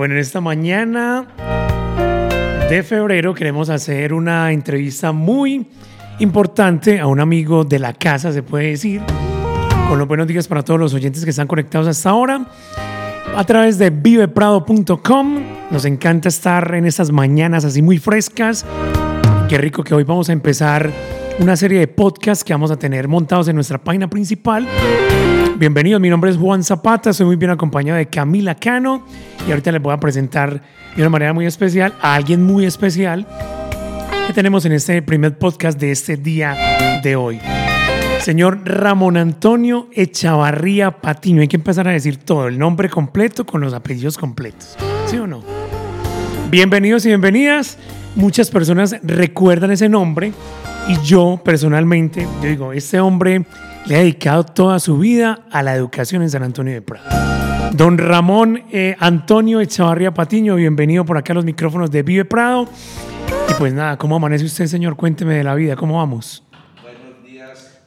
Bueno, en esta mañana de febrero queremos hacer una entrevista muy importante a un amigo de la casa, se puede decir. Con los buenos días para todos los oyentes que están conectados hasta ahora. A través de viveprado.com. Nos encanta estar en estas mañanas así muy frescas. Qué rico que hoy vamos a empezar una serie de podcasts que vamos a tener montados en nuestra página principal. Bienvenidos, mi nombre es Juan Zapata, soy muy bien acompañado de Camila Cano y ahorita les voy a presentar de una manera muy especial a alguien muy especial que tenemos en este primer podcast de este día de hoy. Señor Ramón Antonio Echavarría Patiño, hay que empezar a decir todo, el nombre completo con los apellidos completos, ¿sí o no? Bienvenidos y bienvenidas. Muchas personas recuerdan ese nombre y yo personalmente, yo digo, este hombre le ha dedicado toda su vida a la educación en San Antonio de Prado. Don Ramón eh, Antonio Echavarría Patiño, bienvenido por acá a los micrófonos de Vive Prado. Y pues nada, ¿cómo amanece usted, señor? Cuénteme de la vida, ¿cómo vamos? Buenos días,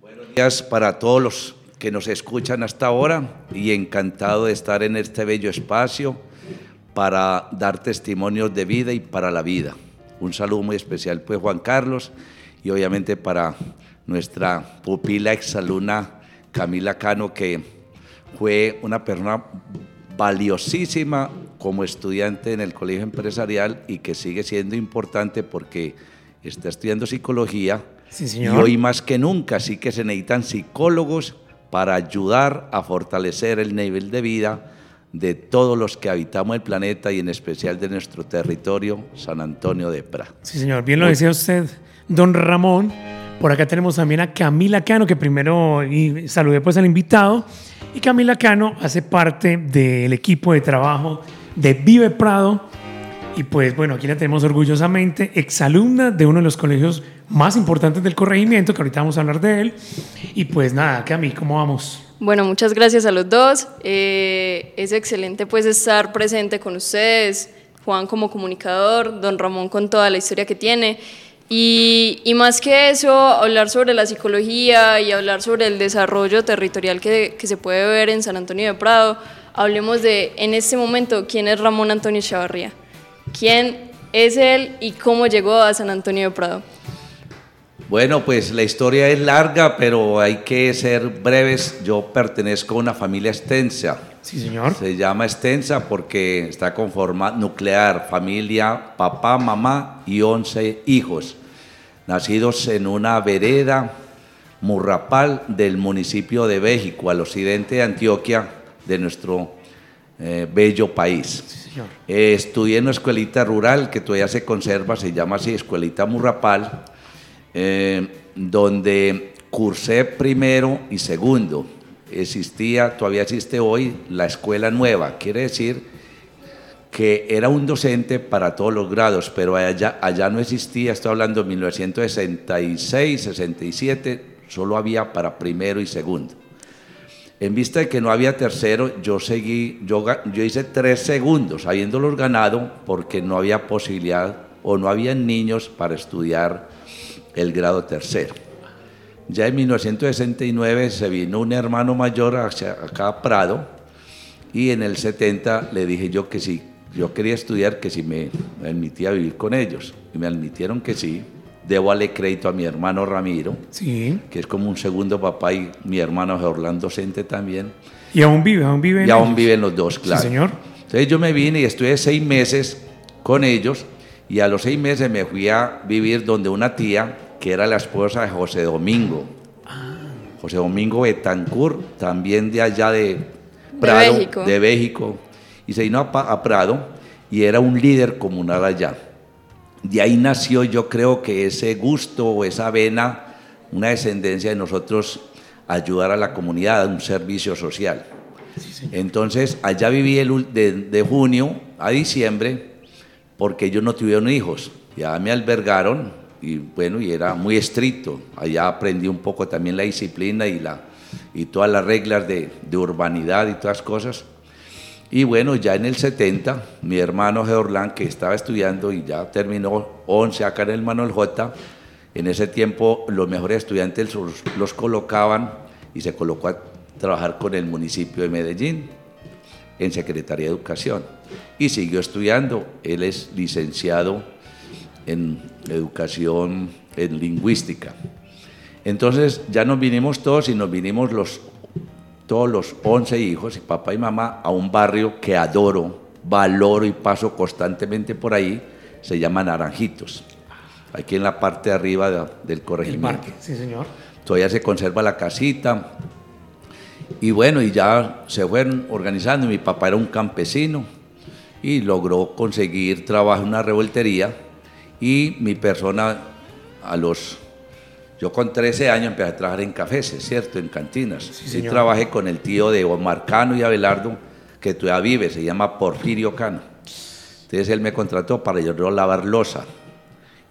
buenos días para todos los que nos escuchan hasta ahora y encantado de estar en este bello espacio para dar testimonios de vida y para la vida. Un saludo muy especial pues Juan Carlos y obviamente para nuestra pupila exaluna Camila Cano, que fue una persona valiosísima como estudiante en el colegio empresarial y que sigue siendo importante porque está estudiando psicología. Y hoy más que nunca sí que se necesitan psicólogos para ayudar a fortalecer el nivel de vida de todos los que habitamos el planeta y en especial de nuestro territorio, San Antonio de Pra. Sí, señor, bien lo decía usted, don Ramón. Por acá tenemos también a Camila Cano, que primero y saludé pues al invitado. Y Camila Cano hace parte del equipo de trabajo de Vive Prado. Y pues bueno, aquí la tenemos orgullosamente, exalumna de uno de los colegios más importantes del corregimiento, que ahorita vamos a hablar de él. Y pues nada, Cami, ¿cómo vamos? Bueno, muchas gracias a los dos. Eh, es excelente pues estar presente con ustedes, Juan como comunicador, don Ramón con toda la historia que tiene. Y, y, más que eso, hablar sobre la psicología y hablar sobre el desarrollo territorial que, que, se puede ver en San Antonio de Prado, hablemos de, en este momento, quién es Ramón Antonio Chavarría, quién es él y cómo llegó a San Antonio de Prado. Bueno, pues la historia es larga, pero hay que ser breves. Yo pertenezco a una familia extensa. Sí, señor. Se llama extensa porque está conformada nuclear, familia, papá, mamá y 11 hijos nacidos en una vereda murrapal del municipio de Béjico, al occidente de Antioquia, de nuestro eh, bello país. Eh, estudié en una escuelita rural que todavía se conserva, se llama así, Escuelita Murrapal, eh, donde cursé primero y segundo. Existía, todavía existe hoy, la escuela nueva, quiere decir que era un docente para todos los grados, pero allá, no existía, estoy hablando de 1966, 67, solo había para primero y segundo. En vista de que no había tercero, yo seguí, yo hice tres segundos, habiéndolos ganado, porque no había posibilidad o no había niños para estudiar el grado tercero. Ya en 1969 se vino un hermano mayor hacia acá a Prado y en el 70 le dije yo que sí, yo quería estudiar que si me admitía vivir con ellos. Y me admitieron que sí. Debo darle crédito a mi hermano Ramiro, sí. que es como un segundo papá, y mi hermano Orlando docente también. ¿Y aún vive? ¿Aún viven? Y aún viven los dos, claro. Sí, señor. Entonces yo me vine y estuve seis meses con ellos y a los seis meses me fui a vivir donde una tía que era la esposa de José Domingo. Ah. José Domingo Betancourt, también de allá de Prado, de México. De México y se vino a, a, Prado y era un líder comunal allá. De ahí nació yo creo que ese gusto o esa vena, una descendencia de nosotros ayudar a la comunidad, un servicio social. Sí, Entonces allá viví el, de, de, junio a diciembre porque ellos no tuvieron hijos, ya me albergaron y bueno, y era muy estricto. Allá aprendí un poco también la disciplina y, la, y todas las reglas de, de urbanidad y todas las cosas. Y bueno, ya en el 70, mi hermano Georlán, que estaba estudiando y ya terminó 11 acá en el Manuel J, en ese tiempo los mejores estudiantes los, los, colocaban y se colocó a trabajar con el municipio de Medellín. en Secretaría de Educación. Y siguió estudiando. Él es licenciado en educación, en lingüística. Entonces ya nos vinimos todos y nos vinimos los, todos los 11 hijos, y papá y mamá, a un barrio que adoro, valoro y paso constantemente por ahí, se llama Naranjitos. Aquí en la parte de arriba del corregimiento. El sí señor. Todavía se conserva la casita. Y bueno, y ya se fueron organizando. Mi papá era un campesino y logró conseguir trabajo en una revoltería. Y mi persona, a los. Yo con 13 años empecé a trabajar en cafés, ¿cierto? En cantinas. Sí, y trabajé con el tío de Omar Cano y Abelardo, que todavía vive, se llama Porfirio Cano. Entonces él me contrató para yo lavar losa.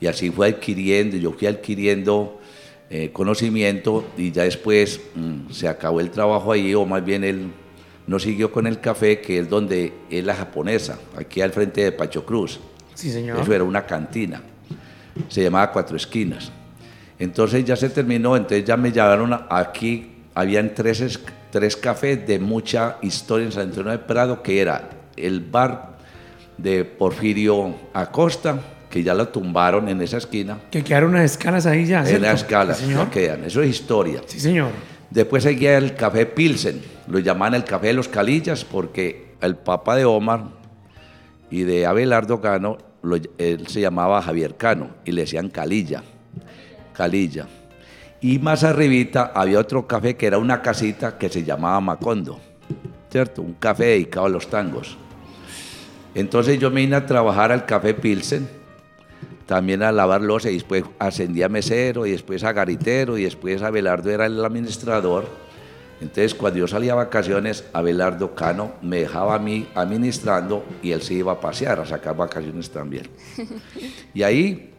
Y así fue adquiriendo, yo fui adquiriendo eh, conocimiento y ya después mm, se acabó el trabajo ahí, o más bien él no siguió con el café, que es donde es la japonesa, aquí al frente de Pacho Cruz. Sí, señor. Eso era una cantina, se llamaba Cuatro Esquinas. Entonces ya se terminó, entonces ya me llamaron aquí, habían tres, tres cafés de mucha historia en San Antonio de Prado, que era el bar de Porfirio Acosta, que ya lo tumbaron en esa esquina. Que quedaron unas escalas ahí ya. En las escalas, no quedan. Eso es historia. Sí, señor. Después seguía el café Pilsen. Lo llamaban el café de los Calillas porque el papá de Omar y de Abelardo Cano, él se llamaba Javier Cano y le decían Calilla. Calilla. Y más arribita había otro café que era una casita que se llamaba Macondo, ¿cierto? Un café dedicado a los tangos. Entonces yo me vine a trabajar al café Pilsen también a lavar losa y después ascendí a mesero y después a garitero y después Abelardo era el administrador. Entonces cuando yo salía a vacaciones, Abelardo Cano me dejaba a mí administrando y él se iba a pasear, a sacar vacaciones también. Y ahí,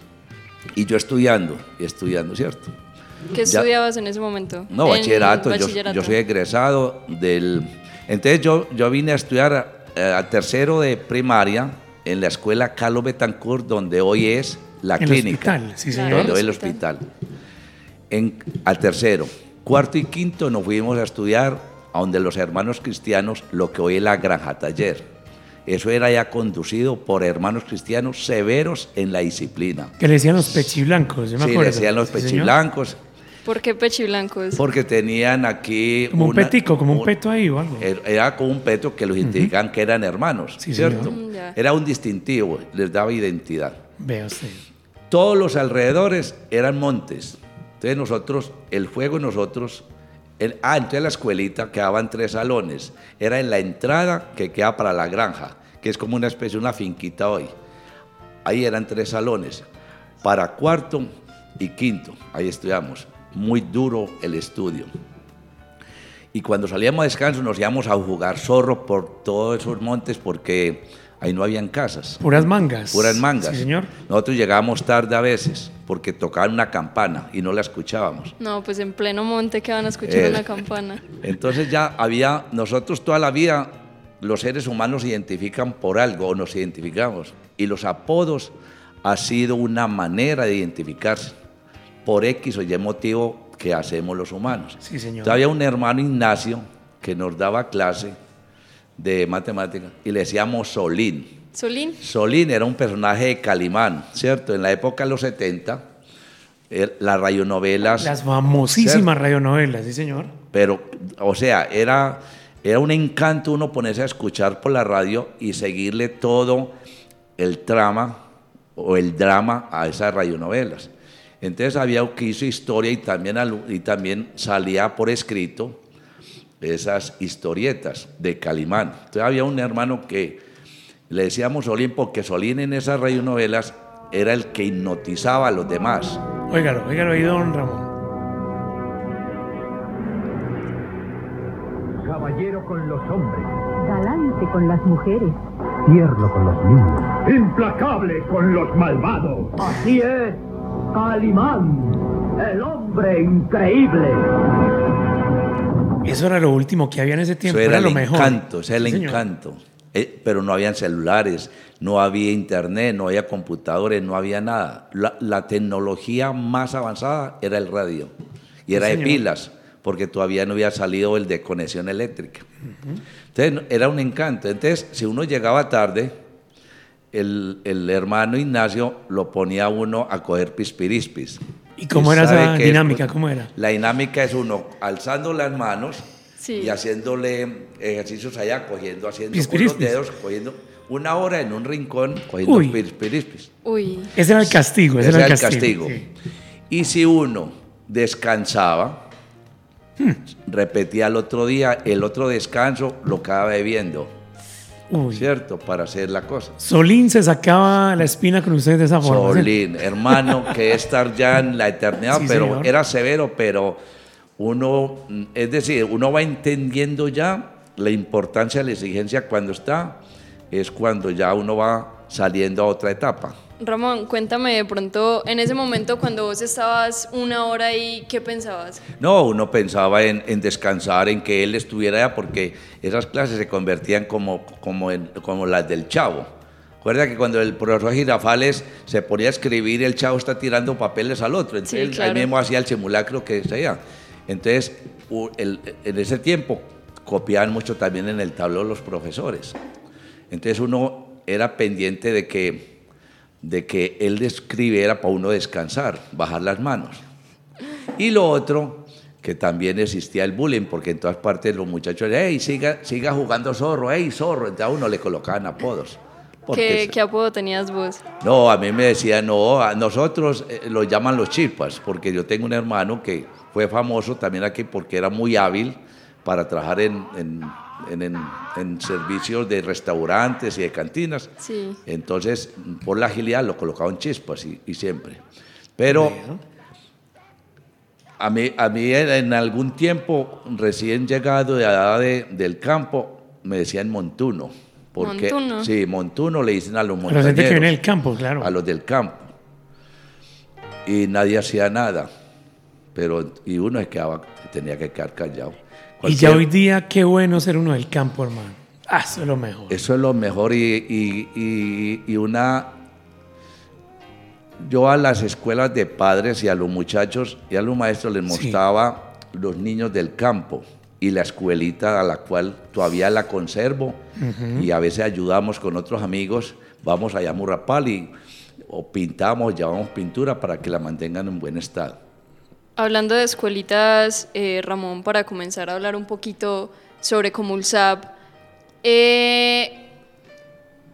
y yo estudiando, y estudiando, ¿cierto? ¿Qué estudiabas en ese momento? No, bachillerato, Yo, soy egresado del... Entonces yo, yo vine a estudiar eh, al tercero de primaria en la escuela Carlos Betancourt, donde hoy es la clínica. El hospital, sí, señor. el hospital. En, al tercero, cuarto y quinto nos fuimos a estudiar a donde los hermanos cristianos, lo que hoy es la granja taller. Eso era ya conducido por hermanos cristianos severos en la disciplina. Que le decían los pechiblancos, yo me sí, le decían los pechiblancos. ¿Por qué pechiblancos? Porque tenían aquí... Como un petico, como un, peto ahí o algo. Era como un peto que los indicaban que eran hermanos, ¿cierto? Mm, era un distintivo, les daba identidad. Veo, sí. Todos los alrededores eran montes. Entonces nosotros, el fuego nosotros... ah, entonces la escuelita quedaban tres salones. Era en la entrada que queda para la granja, que es como una especie de una finquita hoy. Ahí eran tres salones. Para cuarto y quinto, ahí estudiamos muy duro el estudio. Y cuando salíamos a descanso nos íbamos a jugar zorro por todos esos montes porque ahí no habían casas. Puras mangas. Puras mangas. Sí, señor. Nosotros llegábamos tarde a veces porque tocaban una campana y no la escuchábamos. No, pues en pleno monte que van a escuchar una eh, campana. Entonces ya había, nosotros toda la vida, los seres humanos se identifican por algo o nos identificamos. Y los apodos ha sido una manera de identificarse por X o Y motivo que hacemos los humanos. Sí, señor. Había un hermano Ignacio que nos daba clase de matemática y le decíamos Solín. ¿Solín? Solín era un personaje de Calimán, ¿cierto? En la época de los 70, er, las radionovelas. Las famosísimas radionovelas, sí, señor. Pero, o sea, era, era un encanto uno ponerse a escuchar por la radio y seguirle todo el trama o el drama a esas radionovelas. Entonces había que hizo historia y también, y también salía por escrito esas historietas de Calimán. Entonces había un hermano que le decíamos Solín porque Solín en esas radionovelas era el que hipnotizaba a los demás. Óigalo, óigalo ahí, don Ramón. Caballero con los hombres. Galante con las mujeres. Tierno con los niños. Implacable con los malvados. Así es. Calimán, el hombre increíble. Eso era lo último que había en ese tiempo, era, lo mejor. Encanto, ese era el encanto. Eh, pero no habían celulares, no había internet, no había computadores, no había nada. La, tecnología más avanzada era el radio y era de pilas, porque todavía no había salido el de conexión eléctrica. Entonces era un encanto. Entonces, si uno llegaba tarde, el, el hermano Ignacio lo ponía a uno a coger pispirispis. ¿Y cómo Y era esa es- dinámica? ¿Cómo era? La dinámica es uno alzando las manos Sí. y haciéndole ejercicios allá, cogiendo, haciendo con los dedos, cogiendo una hora en un rincón, cogiendo Uy. pispirispis. Uy, Ese era el castigo. Ese, Ese era el era el castigo. castigo. sí. Y si uno descansaba, Hmm. repetía el otro día, el otro descanso lo acaba bebiendo, Uy. ¿cierto? Para hacer la cosa. Solín se sacaba la espina con ustedes de esa forma. ¿sí? Solín, hermano, que estar ya en la eternidad, Sí, pero señor. era severo, pero uno, es decir, uno va entendiendo ya la importancia de la exigencia cuando está, es cuando ya uno va saliendo a otra etapa. Ramón, cuéntame de pronto, en ese momento cuando vos estabas una hora ahí, ¿qué pensabas? No, uno pensaba en, en descansar, en que él estuviera allá, porque esas clases se convertían como, como, en- como las del chavo. Recuerda que cuando el profesor Girafales se ponía a escribir, el chavo está tirando papeles al otro. Entonces Sí, él claro. ahí mismo hacía el simulacro que decía. Entonces, el- en ese tiempo copiaban mucho también en el tablero los profesores. Entonces uno era pendiente de que, de que él escribiera para uno descansar, bajar las manos. Y lo otro, que también existía el bullying, porque en todas partes los muchachos, hey, siga, siga jugando zorro, hey, zorro. Entonces a uno le colocaban apodos. ¿Qué, apodo tenías vos? no, a mí me decían, no, a nosotros eh, lo llaman los chispas, porque yo tengo un hermano que fue famoso también aquí porque era muy hábil para trabajar en, en, en- en- en servicios de restaurantes y de cantinas. Sí. Entonces, por la agilidad lo colocaban chispas y, y siempre. Pero a mí, a mí en, en algún tiempo, recién llegado de allá de- del campo, me decían montuno. Porque, ¿Montuno? Sí, montuno le dicen a los montañeros gente que viene del campo, claro. a los del campo. Y nadie hacía nada. Pero, y uno se quedaba, tenía que quedar callado. Y ya hoy día, qué bueno ser uno del campo, hermano. Ah, eso es lo mejor. Eso es lo mejor y, y- y- y una... Yo a las escuelas de padres y a los muchachos y a los maestros les Sí. mostraba los niños del campo y la escuelita a la cual todavía la conservo y a veces ayudamos con otros amigos, vamos allá a Murrapal y o pintamos, llevamos pintura para que la mantengan en buen estado. Hablando de escuelitas, eh, Ramón, para comenzar a hablar un poquito sobre Comulsap, eh,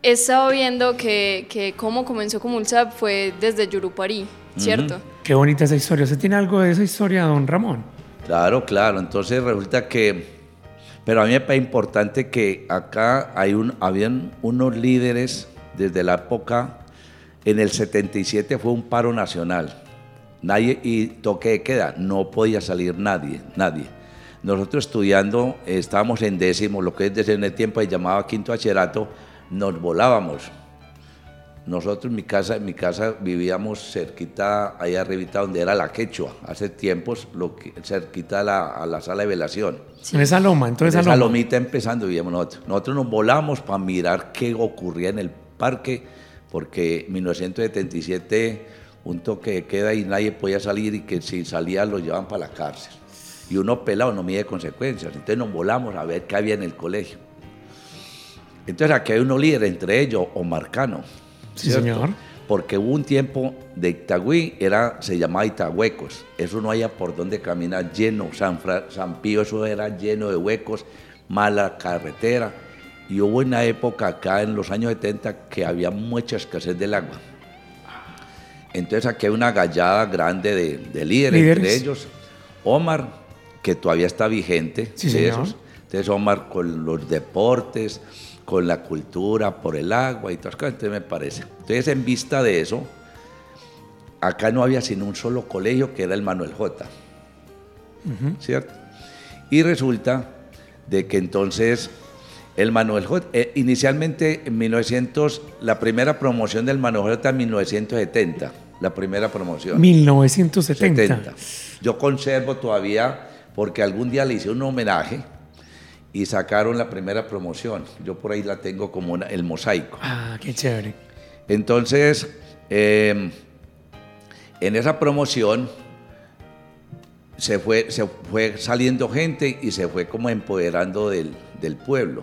he estado viendo que, que cómo comenzó Comulsap fue desde Yurupari, ¿cierto? Qué bonita esa historia. ¿Usted tiene algo de esa historia, don Ramón? Claro, claro. Entonces resulta que, pero a mí me parece importante que acá hay un, habían unos líderes desde la época, en el 77 fue un paro nacional. Nadie, y toque de queda, no podía salir nadie, nadie. Nosotros estudiando, estábamos en décimo, lo que es desde en el tiempo se llamaba quinto bachillerato, nos volábamos. Nosotros en mi casa, en mi casa vivíamos cerquita, ahí arribita donde era la quechua, hace tiempos, lo que, cerquita a la, a la sala de velación. En esa loma, entonces En esa esa loma. lomita empezando vivíamos nosotros. Nosotros nos volamos para mirar qué ocurría en el parque, porque en 1977 un toque de queda y nadie podía salir y que si salía lo llevaban para la cárcel. Y uno pelado no mide consecuencias. Entonces nos volamos a ver qué había en el colegio. Entonces aquí hay unos líderes, entre ellos Omar Cano. Sí, ¿cierto? señor. Porque hubo un tiempo de Itagüí, era, se llamaba Itahuecos. Eso no había por dónde caminar, lleno. San, Fra- San Pío, eso era lleno de huecos, mala carretera. Y hubo una época acá en los años 70 que había mucha escasez del agua. Entonces aquí hay una gallada grande de, de líderes, Líderes. entre ellos Omar, que todavía está vigente. Sí, de señor. esos. Entonces Omar con los deportes, con la cultura, por el agua y todas las cosas, entonces me parece. Entonces en vista de eso, acá no había sino un solo colegio que era el Manuel J. ¿Cierto? Y resulta de que entonces el Manuel J, eh, inicialmente en 1900, la primera promoción del Manuel J en 1970, la primera promoción. 1970. 70. Yo conservo todavía, porque algún día le hice un homenaje y sacaron la primera promoción. Yo por ahí la tengo como una- el mosaico. Ah, qué chévere. Entonces, eh, en esa promoción, se fue, se fue saliendo gente y se fue como empoderando del, del pueblo.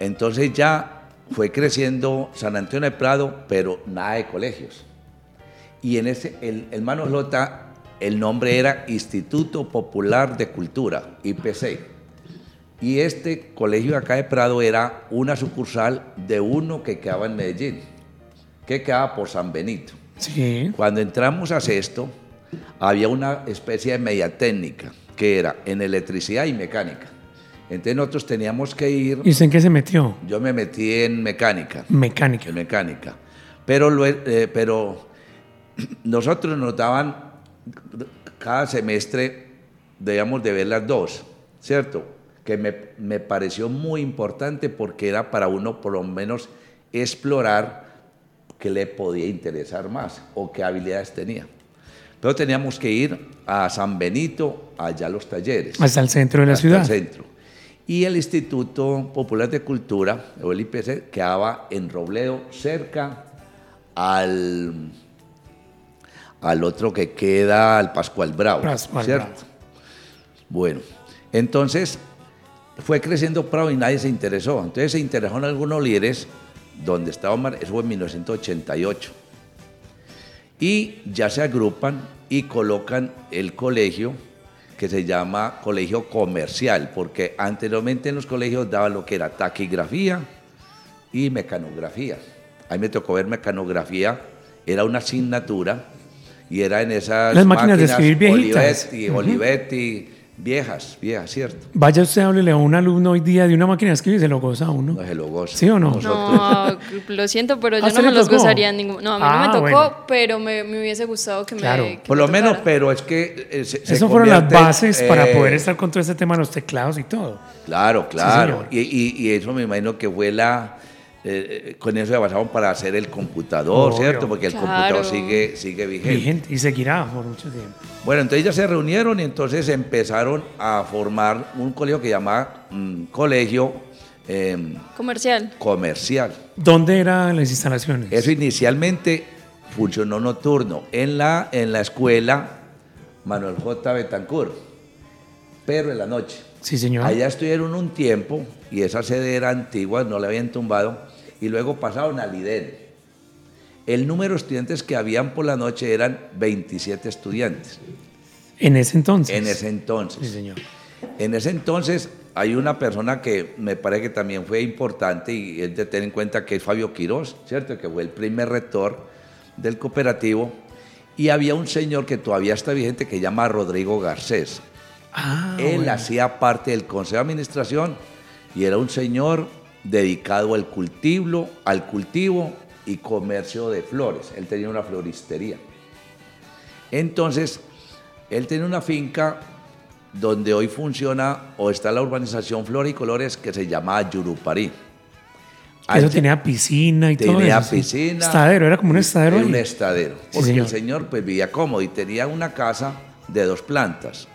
Entonces ya fue creciendo San Antonio de Prado, pero nada de colegios. Y en ese, el hermano Lota, el nombre era Instituto Popular de Cultura, IPC. Y este colegio acá de Prado era una sucursal de uno que quedaba en Medellín, que quedaba por San Benito. Sí. Cuando entramos a sexto, había una especie de media técnica, que era en electricidad y mecánica. Entonces nosotros teníamos que ir, ¿Y en qué se metió? yo me metí en mecánica, Mecánica. en mecánica, pero, lo- eh, pero nosotros nos daban, cada semestre debíamos de ver las dos, ¿cierto? Que me, me pareció muy importante porque era para uno por lo menos explorar qué le podía interesar más o qué habilidades tenía. Pero teníamos que ir a San Benito, allá a los talleres. Hasta el centro de la hasta ciudad. el centro. Y el Instituto Popular de Cultura, o el IPC, quedaba en Robledo, cerca al, al otro que queda, al Pascual Bravo. Pascual ¿cierto? Bravo. Bueno, entonces fue creciendo Prado y nadie se interesó. Entonces se interesaron algunos líderes, donde estaba Omar, eso fue en 1988. Y ya se agrupan y colocan el colegio que se llama colegio comercial, porque anteriormente en los colegios daban lo que era taquigrafía y mecanografía. A mí me tocó ver mecanografía, era una asignatura y era en esas Las máquinas de escribir viejitas. Olivetti, Olivetti, viejas, viejas, ¿cierto? Vaya usted, háblele a un alumno hoy día de una máquina de escribir y se lo goza a uno. No se lo goza. ¿Sí o no? Nosotros- No, lo siento, pero ¿A yo no me los gozaría en ningún. No, a mí Ah, no me tocó, bueno. pero me, me hubiese gustado que Claro. me. que Por me lo menos, pero es que... eh, se- Esas fueron las bases para eh, poder estar con todo este tema de los teclados y todo. Claro, claro. y, y- y eso me imagino que fue la... eh, eh, con eso se basaron para hacer el computador, Obvio. ¿cierto? Porque el Claro. computador sigue, sigue vigente. Vigente y seguirá por mucho tiempo. Bueno, entonces ya se reunieron y entonces empezaron a formar un colegio que llamaba mm, Colegio em, Comercial. Comercial. ¿Dónde eran las instalaciones? Eso inicialmente funcionó nocturno en la, en la escuela Manuel J. Betancourt, pero en la noche. Sí, señor. Allá estuvieron un tiempo y esa sede era antigua, no la habían tumbado, y luego pasaron al IDEN. El número de estudiantes que habían por la noche eran 27 estudiantes En ese entonces. en ese entonces. Sí, señor. En ese entonces hay una persona que me parece que también fue importante y es de tener en cuenta que es Fabio Quirós, ¿cierto? Que fue el primer rector del cooperativo. Y había un señor que todavía está vigente que se llama Rodrigo Garcés. Ah, Él bueno. hacía parte del consejo de administración y era un señor dedicado al cultivo, al cultivo y comercio de flores. Él tenía una floristería. Entonces, él tenía una finca donde hoy funciona o está la urbanización Flores y Colores que se llama Yuruparí. Eso Allí tenía piscina y todo tenía eso. sí. piscina. Estadero, era como un estadero. Era un estadero. Sí, Porque señor. el señor pues vivía cómodo y tenía una casa de dos plantas.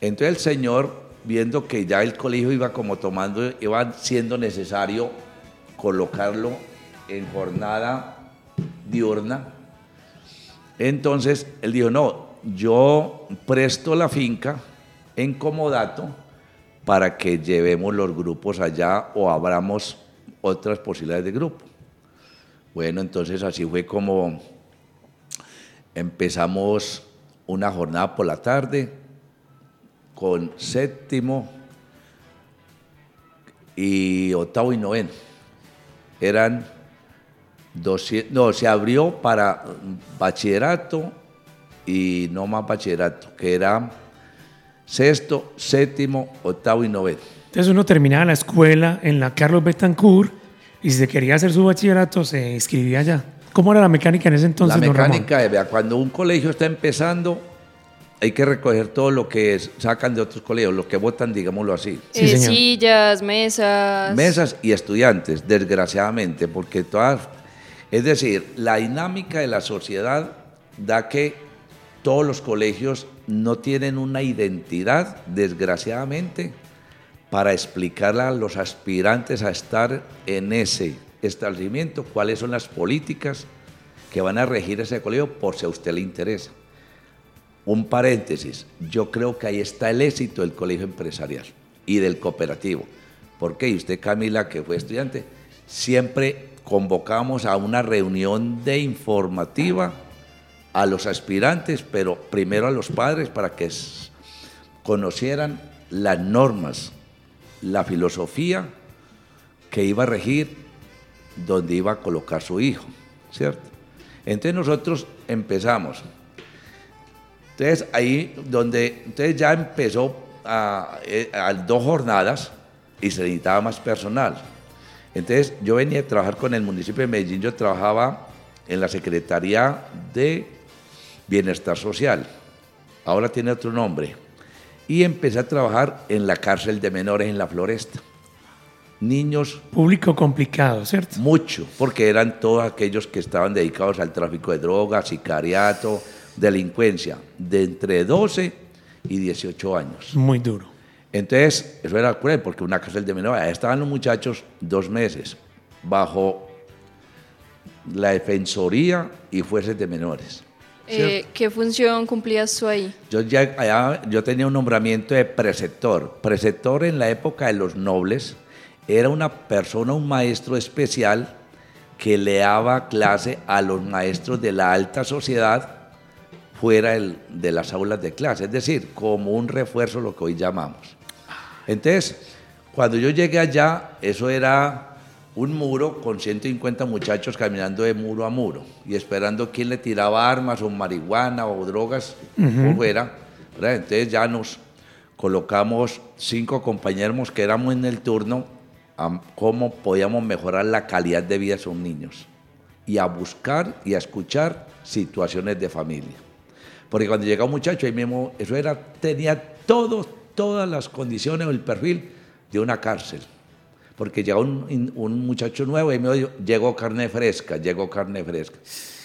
Entonces el señor, viendo que ya el colegio iba como tomando, iba siendo necesario colocarlo en jornada diurna, entonces él dijo, no, yo presto la finca en comodato para que llevemos los grupos allá o abramos otras posibilidades de grupo. Bueno, entonces así fue como empezamos una jornada por la tarde con séptimo y octavo y noveno. Eran 200, no, se abrió para bachillerato y no más bachillerato, que era sexto, séptimo, octavo y noveno. Entonces uno terminaba la escuela en la Carlos Betancourt y si se quería hacer su bachillerato se inscribía allá. ¿Cómo era la mecánica en ese entonces, la don Ramón? mecánica, vea, cuando un colegio está empezando, hay que recoger todo lo que es- sacan de otros colegios, lo que votan, digámoslo así. Sí, Eh, sillas, mesas. Mesas y estudiantes, desgraciadamente, porque todas, es decir, la dinámica de la sociedad da que todos los colegios no tienen una identidad, desgraciadamente, para explicarle a los aspirantes a estar en ese establecimiento cuáles son las políticas que van a regir ese colegio por si a usted le interesa. Un paréntesis, yo creo que ahí está el éxito del colegio empresarial y del cooperativo. ¿Por qué? Y usted, Camila, que fue estudiante, siempre convocamos a una reunión de informativa a los aspirantes, pero primero a los padres para que conocieran las normas, la filosofía que iba a regir donde iba a colocar su hijo, ¿cierto? Entonces nosotros empezamos. Entonces ahí donde, entonces ya empezó a, eh, a dos jornadas y se necesitaba más personal. Entonces yo venía a trabajar con el municipio de Medellín, yo trabajaba en la Secretaría de Bienestar Social, ahora tiene otro nombre, y empecé a trabajar en la cárcel de menores en la Floresta. Niños... Público complicado, ¿cierto? Mucho, porque eran todos aquellos que estaban dedicados al tráfico de drogas, sicariato, delincuencia, de entre 12 y 18 años. Muy duro. Entonces, eso era cruel, porque una cárcel de menores, ahí estaban los muchachos dos meses bajo la defensoría y fuerzas de menores. Eh, ¿Qué función cumplías tú ahí? Yo, ya, allá, yo tenía un nombramiento de preceptor. Preceptor en la época de los nobles era una persona, un maestro especial que le daba clase a los maestros de la alta sociedad fuera de las aulas de clase, es decir, como un refuerzo, lo que hoy llamamos. Entonces, cuando yo llegué allá, eso era un muro con 150 muchachos caminando de muro a muro y esperando quién le tiraba armas o marihuana o drogas o fuera. Entonces ya nos colocamos cinco compañeros que éramos en el turno a cómo podíamos mejorar la calidad de vida de esos niños y a buscar y a escuchar situaciones de familia. Porque cuando llega un muchacho, ahí mismo, eso era, tenía todo, todas las condiciones o el perfil de una cárcel porque llegó un, un, muchacho nuevo y me dijo, llegó carne fresca, llegó carne fresca.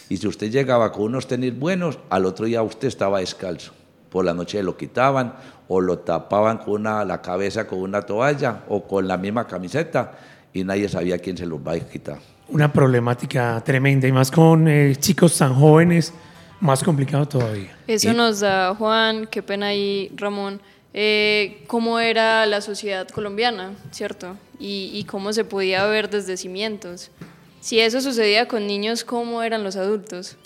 Y si usted llegaba con unos tenis buenos, al otro día usted estaba descalzo. Por la noche lo quitaban o lo tapaban con una, la cabeza con una toalla o con la misma camiseta y nadie sabía quién se los va a quitar. Una problemática tremenda y más con eh, chicos tan jóvenes, más complicado todavía. Eso nos da, Juan, qué pena ahí, Ramón, eh, cómo era la sociedad colombiana, ¿cierto? Y, cómo se podía ver desde cimientos. Si eso sucedía con niños, ¿cómo eran los adultos?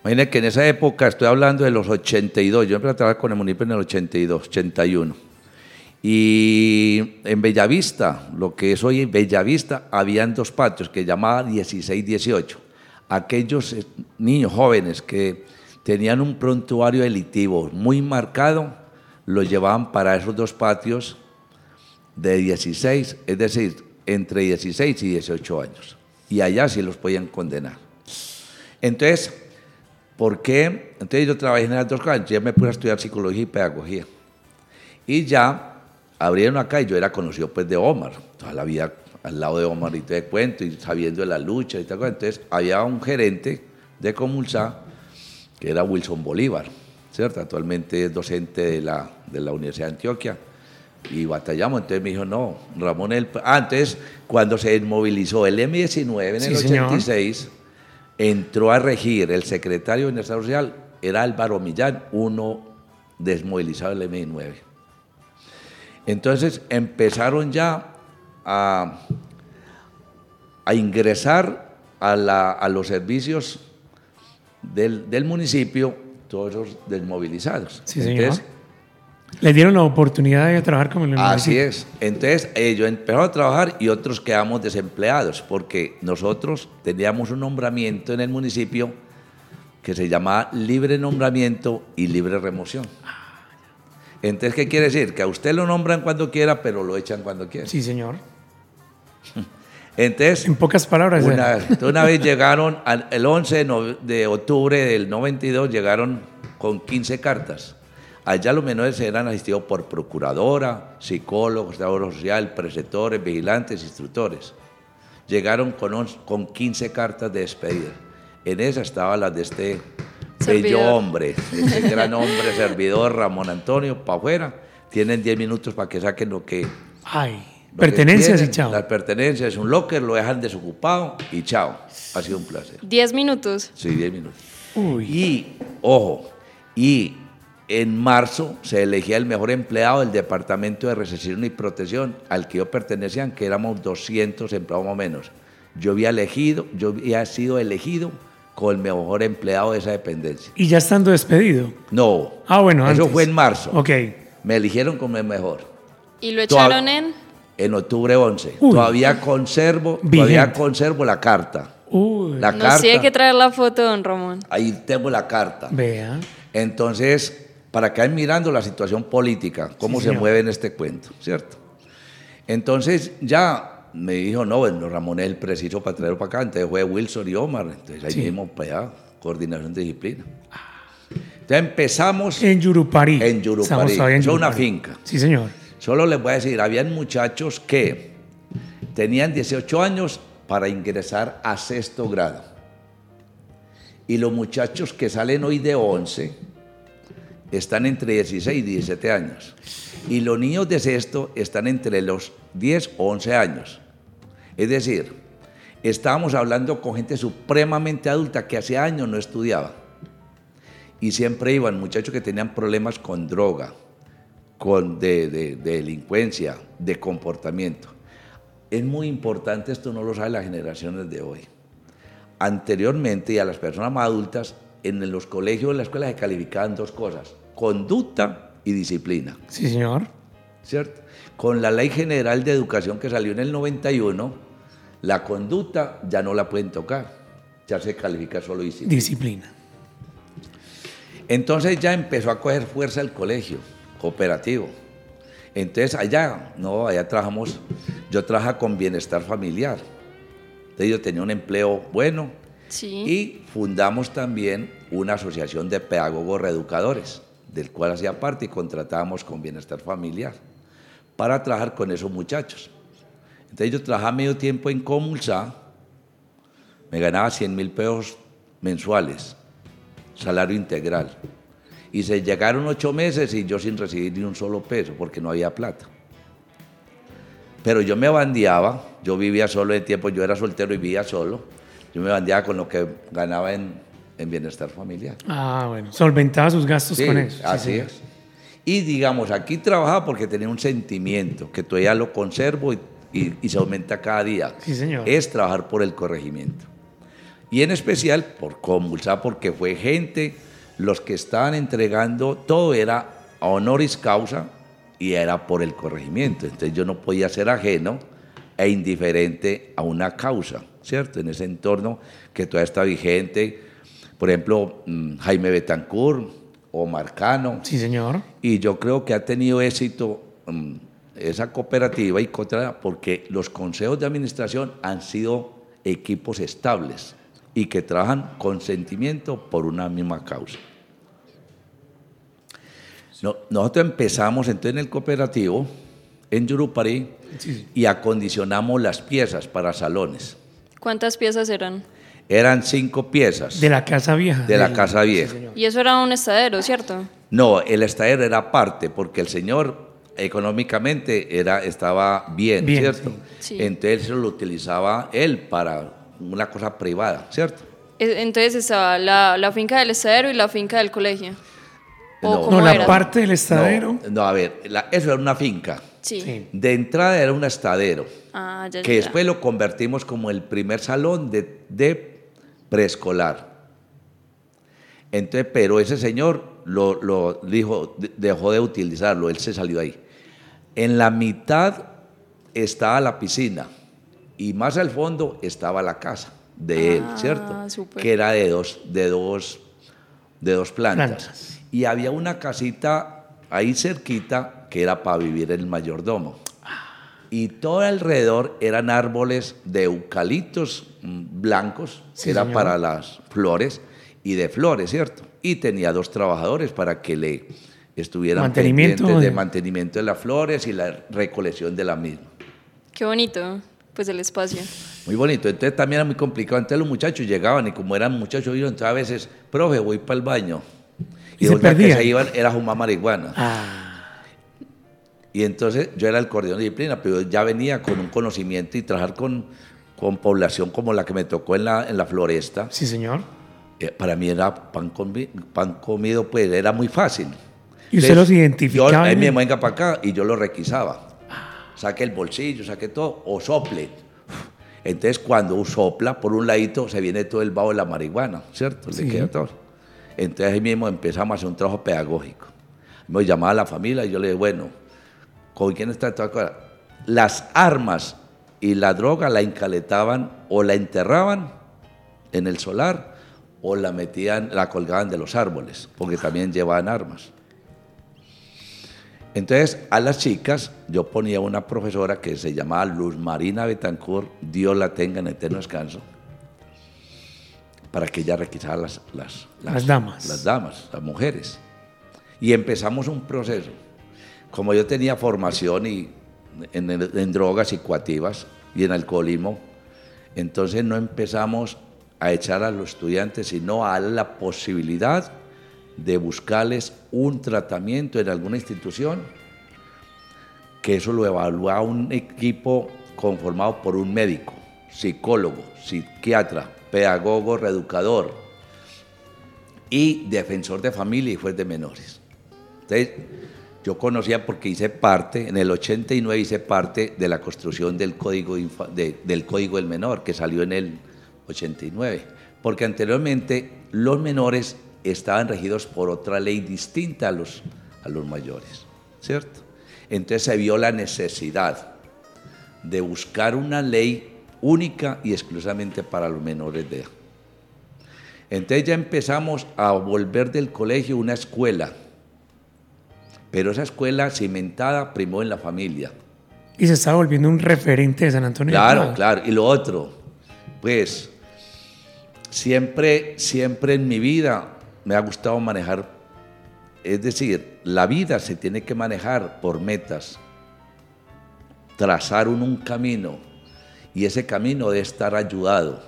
Imagínense que en esa época, estoy hablando de los 82, yo empecé a trabajar con el municipio en el 82, 81. Y en Bellavista, lo que es hoy Bellavista, habían dos patios que llamaban 16, 18. Aquellos eh, niños jóvenes que tenían un prontuario elitivo muy marcado, los llevaban para esos dos patios de 16, es decir, entre 16 y 18 años. Y allá sí los podían condenar. Entonces, ¿por qué? Entonces yo trabajé en las dos cosas, ya me puse a estudiar psicología y pedagogía. Y ya abrieron acá y yo era conocido pues de Omar, toda la vida al lado de Omar y te cuento y sabiendo de la lucha y tal. Entonces había un gerente de Comulsa que era Wilson Bolívar ¿cierto? Actualmente es docente de la, de la Universidad de Antioquia y batallamos. Entonces me dijo, no, Ramón, el... antes cuando se desmovilizó el M19 en el 86, entró a regir el secretario de Bienestar Social, era Álvaro Millán, uno desmovilizado del M19. Entonces empezaron ya a, a ingresar a, la, a, los servicios del, del municipio todos esos desmovilizados. Sí, señor. Le dieron la oportunidad de trabajar como el Así es. Entonces ellos empezaron a trabajar y otros quedamos desempleados porque nosotros teníamos un nombramiento en el municipio que se llamaba libre nombramiento y libre remoción. Entonces, ¿qué quiere decir? Que a usted lo nombran cuando quiera, pero lo echan cuando quiera. Sí, señor. Entonces, en pocas palabras, una, una vez llegaron, el 11 de octubre del 92, llegaron con 15 cartas. Allá los menores eran asistidos por procuradora, psicólogos, trabajador social, preceptores, vigilantes, instructores. Llegaron con, con 15 cartas de despedida. En esa estaba la de este bello hombre, este gran hombre servidor, Ramón Antonio, para afuera. Tienen 10 minutos para que saquen lo que... Ay Pertenencias y chao. Las pertenencias, un locker, lo dejan desocupado y chao. Ha sido un placer. ¿Diez minutos? Sí, diez minutos. Uy. Y, ojo, y en marzo se elegía el mejor empleado del Departamento de Recesión y Protección al que yo pertenecía, que éramos 200 empleados más o menos. Yo había elegido, yo había sido elegido como el mejor empleado de esa dependencia. Y ya estando despedido. No. Ah, bueno, Eso antes. fue en marzo. Ok. Me eligieron como el mejor. ¿Y lo Toda- echaron en? En octubre 11. Uy. Todavía conservo, todavía conservo la carta. Uy, La Nos carta. tiene que traer la foto, don Ramón. Ahí tengo la carta. vea. Entonces, para que vayan mirando la situación política, cómo Sí, se señor. mueve en este cuento, ¿cierto? Entonces, ya me dijo, no, bueno, Ramón es el preciso para traerlo para acá. Entonces fue Wilson y Omar. Entonces ahí Sí. mismo, para allá, coordinación de disciplina. Entonces empezamos, En Yurupari. En Yurupari. Es una finca. Sí, señor. Solo les voy a decir, habían muchachos que tenían 18 años para ingresar a sexto grado. Y los muchachos que salen hoy de 11 están entre 16 y 17 años. Y los niños de sexto están entre los 10 o 11 años. Es decir, estábamos hablando con gente supremamente adulta que hace años no estudiaba. Y siempre iban muchachos que tenían problemas con droga, con de, de- de delincuencia, de comportamiento. Es muy importante, esto no lo saben las generaciones de hoy. Anteriormente, y a las personas más adultas, en los colegios, en la escuela se calificaban dos cosas, conducta y disciplina, Sí, señor. ¿cierto? Con la Ley General de Educación que salió en el 91, la conducta ya no la pueden tocar, ya se califica solo disciplina. Disciplina. Entonces ya empezó a coger fuerza el colegio cooperativo. Entonces allá, no, allá trabajamos, yo trabajaba con bienestar familiar. Entonces yo tenía un empleo bueno Sí. y fundamos también una asociación de pedagogos reeducadores, del cual hacía parte y contratábamos con bienestar familiar para trabajar con esos muchachos. Entonces yo trabajaba medio tiempo en Comulsa, me ganaba 100 mil pesos mensuales, salario integral. Y se llegaron ocho meses y yo sin recibir ni un solo peso porque no había plata. Pero yo me bandeaba, yo vivía solo en tiempo, yo era soltero y vivía solo. Yo me bandeaba con lo que ganaba en, en bienestar familiar. Ah, bueno. Solventaba sus gastos Sí, con eso. Sí, así señor. es. Y digamos, aquí trabajaba porque tenía un sentimiento que todavía lo conservo y, y- y se aumenta cada día. Sí, señor. Es trabajar por el corregimiento. Y en especial por Comulsa, porque fue gente, los que estaban entregando, todo era a honoris causa y era por el corregimiento. Entonces yo no podía ser ajeno e indiferente a una causa, ¿cierto? En ese entorno que todavía está vigente. Por ejemplo, mm, Jaime Betancourt o Marcano. Sí, señor. Y yo creo que ha tenido éxito mm, esa cooperativa y contra porque los consejos de administración han sido equipos estables y que trabajan con sentimiento por una misma causa. No- nosotros empezamos entonces en el cooperativo en Yurupari Sí, sí. y acondicionamos las piezas para salones. ¿Cuántas piezas eran? Eran cinco piezas De la casa vieja. de la casa vieja. Y eso era un estadero, ¿cierto? No, el estadero era parte, porque el señor económicamente era, estaba bien, Bien, ¿cierto? sí. Sí. Entonces lo utilizaba él para una cosa privada, ¿cierto? E- Entonces estaba la, la finca del estadero y la finca del colegio. ¿O No. la parte del estadero. No, no, a ver, la- eso era una finca. Sí. Sí. De entrada era un estadero, Ah, ya, que ya. después lo convertimos como el primer salón de, de preescolar. Entonces, pero ese señor lo, lo dijo, de- dejó de utilizarlo, él se salió ahí. En la mitad estaba la piscina y más al fondo estaba la casa de él, Ah, ¿cierto? súper. Que era de dos, de dos, de dos plantas. Plantas. Y había una casita ahí cerquita que era para vivir el mayordomo. Y todo alrededor eran árboles de eucaliptos mm, blancos, Sí, que era señor. para las flores, y de flores, ¿cierto? Y tenía dos trabajadores para que le estuvieran Mantenimiento pendientes de de- mantenimiento de las flores y la recolección de la misma. Qué bonito, pues el espacio. Muy bonito. Entonces también era muy complicado. Entonces los muchachos llegaban y como eran muchachos, iban entonces a veces, profe, voy para el baño. Y Y, se que se iban, era fumar marihuana. Ah, Y entonces yo era el coordinador de disciplina, pero ya venía con un conocimiento y trabajar con, con población como la que me tocó en la, en la floresta. sí, señor. Eh, para mí era pan, comi- pan comido, pues era muy fácil. ¿Y usted los identificaba? Yo, ahí bien? mismo, venga para acá, y yo lo requisaba. Saque el bolsillo, saque todo, o sople. Entonces, cuando sopla, por un ladito, se viene todo el vaho de la marihuana, ¿cierto? Le Sí. queda todo. Entonces, ahí mismo empezamos a hacer un trabajo pedagógico. Me llamaba a la familia y yo le dije, bueno, ¿con quién está toda cosa? Las armas y la droga la encaletaban o la enterraban en el solar o la metían, la colgaban de los árboles, porque también llevaban armas. Entonces, a las chicas, yo ponía una profesora que se llamaba Luz Marina Betancourt, Dios la tenga en eterno descanso, para que ella requisara las, las, Las damas. Las damas, las mujeres. Y empezamos un proceso. Como yo tenía formación y en, en drogas psicoactivas y en alcoholismo, entonces no empezamos a echar a los estudiantes, sino a la posibilidad de buscarles un tratamiento en alguna institución, que eso lo evalúa un equipo conformado por un médico, psicólogo, psiquiatra, pedagogo, reeducador y defensor de familia y juez de menores. Entonces, yo conocía porque hice parte, en el 89 hice parte de la construcción del Código, del Código del Menor, que salió en el 89. Porque anteriormente los menores estaban regidos por otra ley distinta a los, a los mayores, ¿cierto? Entonces se vio la necesidad de buscar una ley única y exclusivamente para los menores de edad. Entonces ya empezamos a volver del colegio una escuela, pero esa escuela cimentada primó en la familia. Y se estaba volviendo un referente de San Antonio. Claro, claro. Y lo otro, pues, siempre, siempre en mi vida me ha gustado manejar, es decir, la vida se tiene que manejar por metas, trazar un camino, y ese camino debe estar ayudado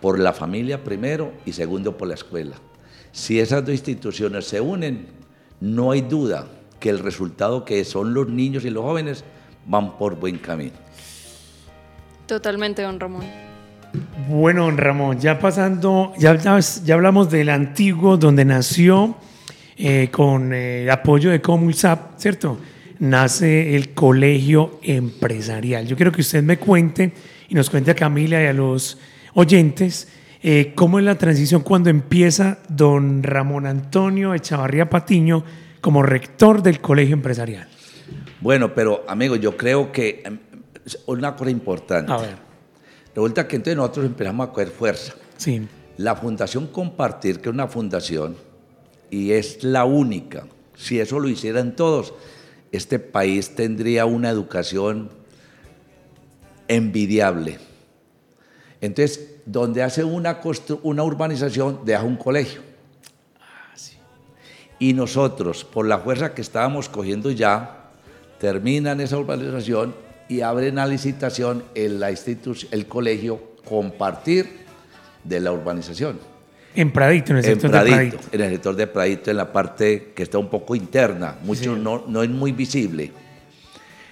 por la familia primero y segundo por la escuela. Si esas dos instituciones se unen, no hay duda que el resultado que son los niños y los jóvenes van por buen camino. Totalmente, don Ramón. Bueno, don Ramón, ya pasando, ya, hablamos del antiguo donde nació eh, con eh, el apoyo de Comulsap, ¿cierto? Nace el colegio empresarial. Yo quiero que usted me cuente y nos cuente a Camila y a los oyentes eh, cómo es la transición cuando empieza don Ramón Antonio Echavarría Patiño como rector del colegio empresarial. Bueno, pero amigo, yo creo que em, una cosa importante. A ver, Resulta que entonces nosotros empezamos a coger fuerza. sí, La Fundación Compartir, que es una fundación, y es la única, si eso lo hicieran todos, este país tendría una educación envidiable. Entonces, donde hace una, una urbanización, deja un colegio. Y nosotros, por la fuerza que estábamos cogiendo ya, terminan esa urbanización y abren a licitación el, la el colegio compartir de la urbanización. en Pradito, en el En sector de Pradito, Pradito. en el sector de Pradito, en la parte que está un poco interna, mucho no, no es muy visible.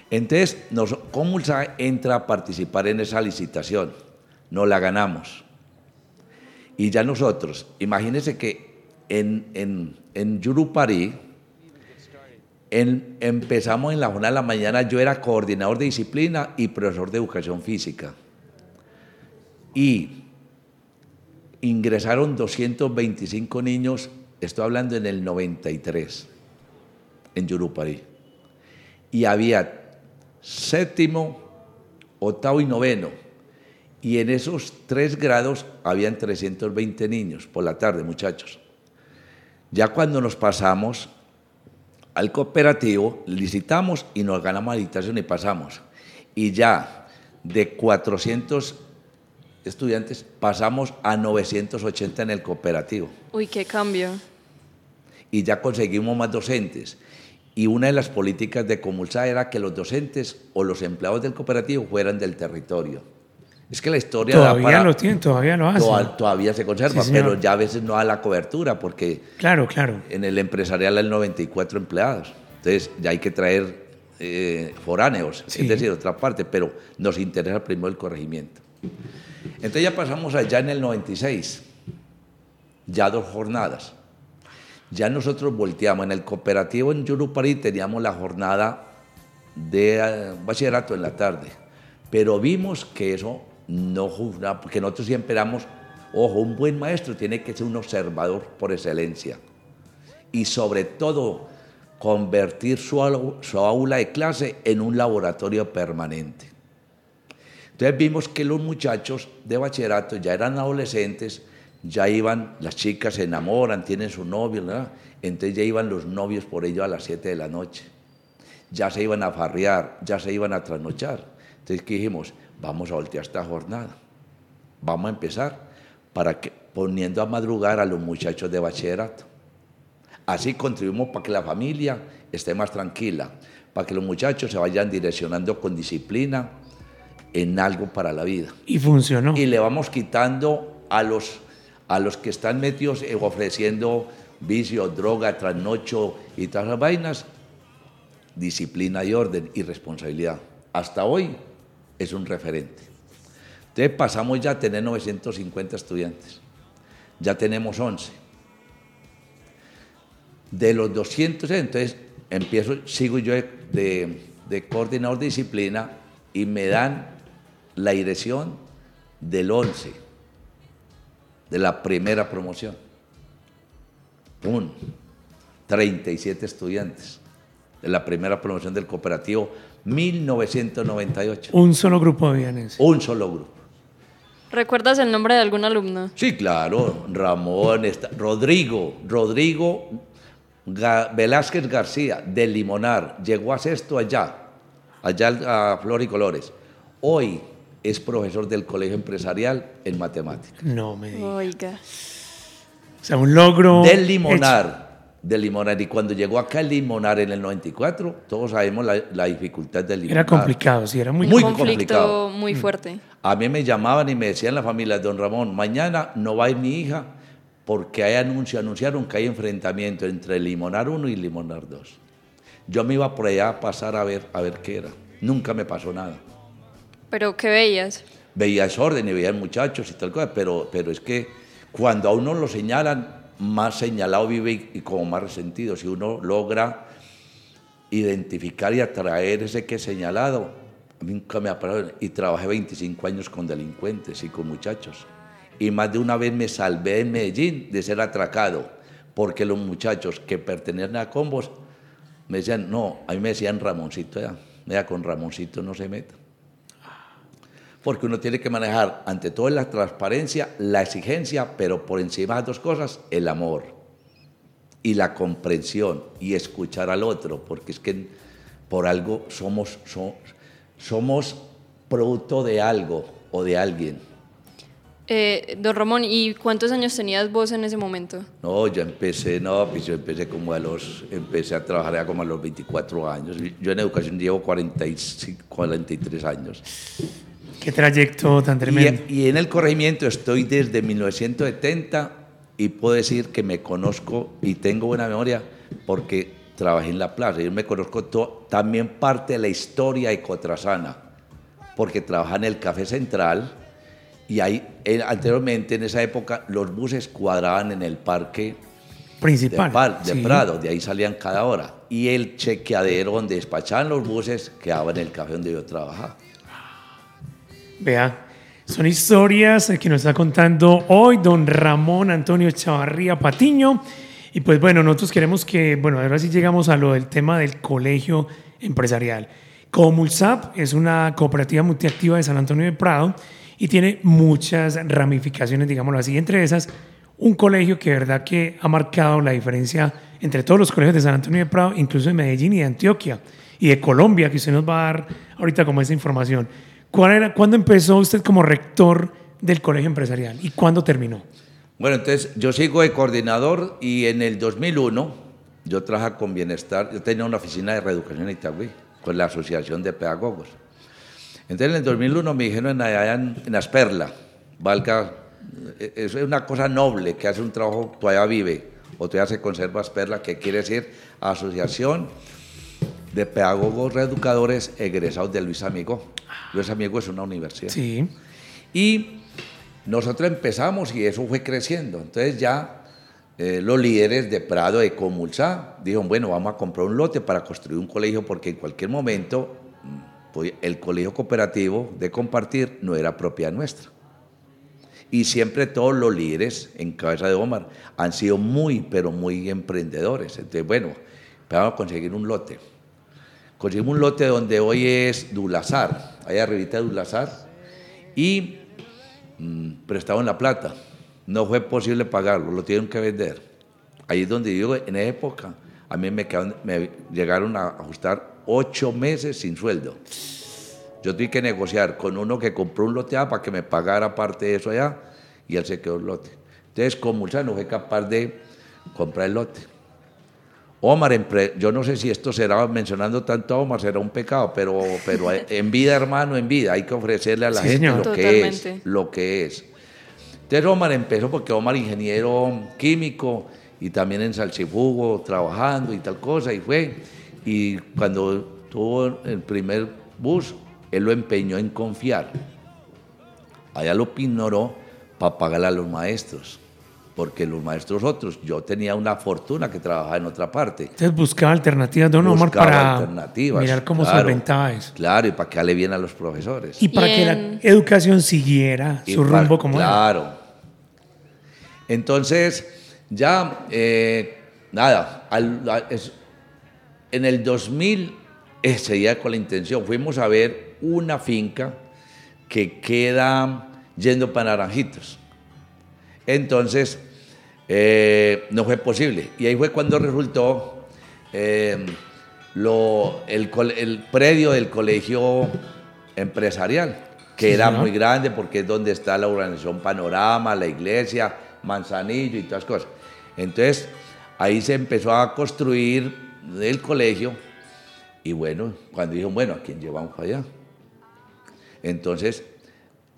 Entonces, nos, Comulsa entra a participar en esa licitación, no la ganamos. Y ya nosotros, imagínense que en, en, en Yurupari, empezamos en la jornada de la mañana, yo era coordinador de disciplina y profesor de educación física. Y ingresaron 225 niños, estoy hablando en el 93, en Yurupari. Y había séptimo, octavo y noveno. Y en esos tres grados habían 320 niños por la tarde, muchachos. Ya cuando nos pasamos al cooperativo, licitamos y nos ganamos la licitación y pasamos. Y ya de 400 estudiantes pasamos a 980 en el cooperativo. Uy, qué cambio. Y ya conseguimos más docentes. Y una de las políticas de Comulsa era que los docentes o los empleados del cooperativo fueran del territorio. Es que la historia da Todavía para- lo tienen, todavía lo hacen. toda- todavía se conserva, Sí, pero ya a veces no da la cobertura porque Claro, claro. en el empresarial hay 94 empleados. Entonces ya hay que traer eh, foráneos, Sí. es decir, otra parte, pero nos interesa primero el corregimiento. Entonces ya pasamos allá en el 96, ya dos jornadas. Ya nosotros volteamos. En el cooperativo en Yurupari teníamos la jornada de eh, bachillerato en la tarde, pero vimos que eso no funcionaba, porque nosotros siempre éramos, ojo, un buen maestro tiene que ser un observador por excelencia y sobre todo convertir su aula de clase en un laboratorio permanente. Entonces vimos que los muchachos de bachillerato ya eran adolescentes, ya iban, las chicas se enamoran, tienen su novio, ¿verdad? entonces ya iban los novios por ello a las 7 de la noche. Ya se iban a farrear, ya se iban a trasnochar. Entonces ¿qué dijimos, vamos a voltear esta jornada. Vamos a empezar para que, poniendo a madrugar a los muchachos de bachillerato. Así contribuimos para que la familia esté más tranquila, para que los muchachos se vayan direccionando con disciplina en algo para la vida. Y funcionó. Y le vamos quitando a los, a los que están metidos eh, ofreciendo vicio, droga, trasnocho y todas las vainas, disciplina y orden y responsabilidad. Hasta hoy es un referente. Entonces pasamos ya a tener 950 estudiantes. Ya tenemos 11. De los 200, entonces empiezo, sigo yo de, coordinador de disciplina y me dan la dirección del 11, de la primera promoción. Un 37 estudiantes de la primera promoción del cooperativo 1998. Un solo grupo de bienes. Un solo grupo. ¿Recuerdas el nombre de algún alumno? Sí, claro, Ramón, está- Rodrigo, Rodrigo Ga- Velázquez García, de Limonar, llegó a sexto allá, allá a Flor y Colores. Hoy es profesor del Colegio Empresarial en Matemáticas. No me digas. Oiga. O sea, un logro. Del hecho. Del Limonar. Y cuando llegó acá el Limonar en el 94, todos sabemos la, la dificultad del Limonar. Era complicado, sí, era muy, Muy conflicto complicado. muy fuerte. A mí me llamaban y me decían la familia, don Ramón, mañana no va a ir mi hija porque hay anuncio, anunciaron que hay enfrentamiento entre Limonar 1 y Limonar 2. Yo me iba por allá a pasar a ver, a ver qué era. Nunca me pasó nada. Pero ¿qué veías? Veía desorden y veía muchachos y tal cosa, pero, pero es que cuando a uno lo señalan, más señalado vive y, como más resentido. Si uno logra identificar y atraer ese que es señalado, a mí nunca me ha parado. Y trabajé 25 años con delincuentes y con muchachos. Y más de una vez me salvé en Medellín de ser atracado, porque los muchachos que pertenecen a combos me decían, no, a mí me decían Ramoncito, ya, ya con Ramoncito no se meta porque uno tiene que manejar ante todo la transparencia, la exigencia, pero por encima de dos cosas, el amor y la comprensión y escuchar al otro, porque es que por algo somos, so- somos producto de algo o de alguien. Eh, don Ramón, ¿y cuántos años tenías vos en ese momento? No, yo empecé, no, pues yo empecé como a los, empecé a trabajar ya como a los 24 años. Yo en educación llevo 45, 43 años. Qué trayecto tan tremendo. Y, y en el corregimiento estoy desde 1970 y puedo decir que me conozco y tengo buena memoria porque trabajé en la plaza. Yo me conozco to- también parte de la historia de Cotrasana porque trabajaba en el Café Central y ahí eh, anteriormente en esa época los buses cuadraban en el parque de, Principal. Par- de sí. Prado, de ahí salían cada hora. Y el chequeadero donde despachaban los buses quedaba en el café donde yo trabajaba. Vea, son historias que nos está contando hoy don Ramón Antonio Chavarría Patiño. Y pues bueno, nosotros queremos que, bueno, ahora sí llegamos a lo del tema del colegio empresarial. Comulsap es una cooperativa multiactiva de San Antonio de Prado y tiene muchas ramificaciones, digámoslo así. Entre esas, un colegio que verdad que ha marcado la diferencia entre todos los colegios de San Antonio de Prado, incluso de Medellín y de Antioquia y de Colombia, que usted nos va a dar ahorita como esa información. ¿Cuál era, ¿Cuándo empezó usted como rector del colegio empresarial y cuándo terminó? Bueno, entonces yo sigo de coordinador y en el 2001 yo trabajaba con Bienestar, yo tenía una oficina de reeducación en Itagüí, con la Asociación de Pedagogos. Entonces en el 2001 me dijeron allá en, Asperla, valga, eh, eso es una cosa noble, que hace un trabajo, todavía vive, o todavía se conserva Asperla, que quiere decir Asociación de Pedagogos Reeducadores egresados de Luis Amigo. Luis Amigo es una universidad. Sí. Y nosotros empezamos y eso fue creciendo. Entonces ya eh, los líderes de Prado de Comulsa dijeron, bueno, vamos a comprar un lote para construir un colegio porque en cualquier momento mm, pues, el colegio cooperativo de compartir no era propiedad nuestra. Y siempre todos los líderes en cabeza de Omar han sido muy, pero muy emprendedores. Entonces, bueno, vamos a conseguir un lote. Conseguimos un lote donde hoy es Dulazar, allá arribita de Dulazar, y mm, en La Plata. No fue posible pagarlo, lo tuvieron que vender. Ahí es donde digo, en esa época, a mí me, llegaron a ajustar ocho meses sin sueldo. Yo tuve que negociar con uno que compró un lote para que me pagara parte de eso allá y él se quedó el lote. Entonces, como no fue capaz de comprar el lote. Omar, yo no sé si esto será, mencionando tanto a Omar, será un pecado, pero, pero en vida, hermano, en vida, hay que ofrecerle a la gente lo que es. Lo que es. Entonces Omar empezó porque Omar ingeniero químico y también en Salchifugo trabajando y tal cosa, y fue. Y cuando tuvo el primer bus, él lo empeñó en confiar. Allá lo ignoró para pagarle a los maestros, porque los maestros otros, yo tenía una fortuna que trabajaba en otra parte. Entonces buscaba alternativas, don Omar, para mirar cómo se solventaba eso. Claro, y para que le bien a los profesores. Y para que la educación siguiera su rumbo como Claro. Entonces, ya, eh, nada, en el 2000 eh, seguía con la intención, fuimos a ver una finca que queda yendo para Naranjitos. Entonces, eh, no fue posible. Y ahí fue cuando resultó eh, lo, el, predio del colegio empresarial, que era muy grande porque es donde está la organización Panorama, la iglesia, Manzanillo y todas cosas. Entonces, ahí se empezó a construir el colegio y bueno, cuando dijeron, bueno, ¿a quién llevamos allá? Entonces,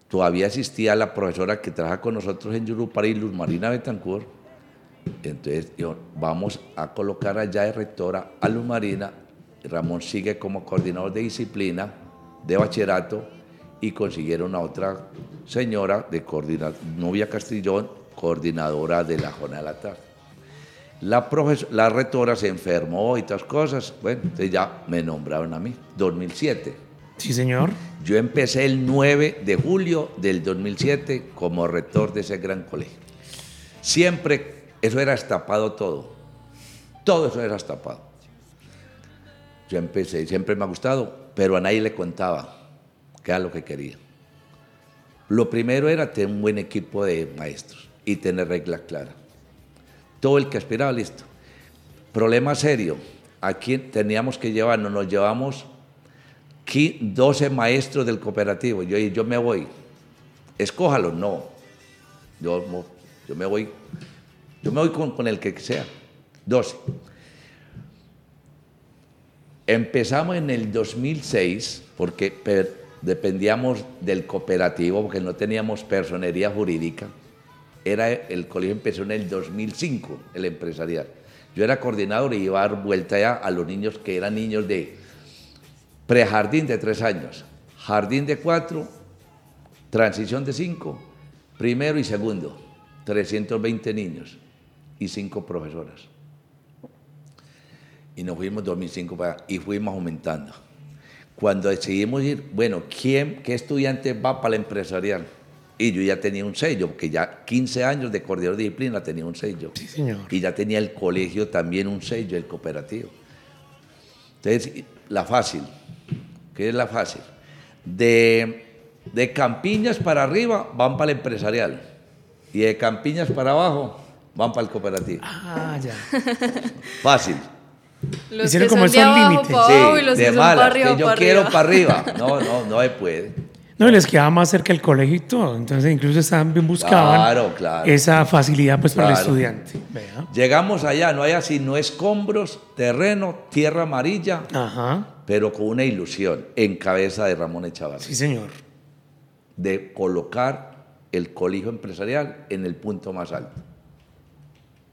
todavía asistía la profesora que trabaja con nosotros en Yurupari, Luz Marina Betancourt. Entonces, vamos a colocar allá de rectora a Luz Marina. Ramón sigue como coordinador de disciplina de bachillerato y consiguieron a otra señora de Novia Castrillón, coordinadora de la jornada de la tarde. La, la rectora se enfermó y otras cosas. Bueno, entonces ya me nombraron a mí, 2007. Sí, señor. Yo empecé el 9 de julio del 2007 como rector de ese gran colegio. Siempre eso era estapado todo. Todo eso era estapado. Yo empecé, siempre me ha gustado, pero a nadie le contaba qué era lo que quería. Lo primero era tener un buen equipo de maestros y tener reglas claras. Todo el que aspiraba, listo. Problema serio. Aquí teníamos que llevarnos, nos llevamos 12 maestros del cooperativo. Yo, yo me voy. Escójalo, no. Yo, yo me voy. Yo me voy con, con el que sea. 12. Empezamos en el 2006 porque dependíamos del cooperativo porque no teníamos personería jurídica. Era, el colegio empezó en el 2005, el empresarial. Yo era coordinador y iba a dar vuelta ya a los niños que eran niños de prejardín de tres años, jardín de cuatro, transición de cinco, primero y segundo, 320 niños y cinco profesoras. Y nos fuimos 2005 para y fuimos aumentando. Cuando decidimos ir, bueno, ¿quién, qué estudiante va para la empresarial? Y yo ya tenía un sello, porque ya 15 años de coordinador de disciplina tenía un sello. Sí, señor. Y ya tenía el colegio también un sello, el cooperativo. Entonces, la fácil, que es la fácil. De, de Campiñas para arriba van para el empresarial y de Campiñas para abajo van para el cooperativo. Ah, ya. Fácil. Los Hicieron como son límites. Sí, los de malas, que yo quiero para arriba. No, no, no se puede. No, y les quedaba más cerca el colegio y todo. Entonces, incluso estaban bien buscaban esa facilidad pues, para el estudiante. Llegamos allá, no hay así, no escombros, terreno, tierra amarilla. Ajá pero con una ilusión en cabeza de Ramón Echavarri. Sí, señor. De colocar el colegio empresarial en el punto más alto.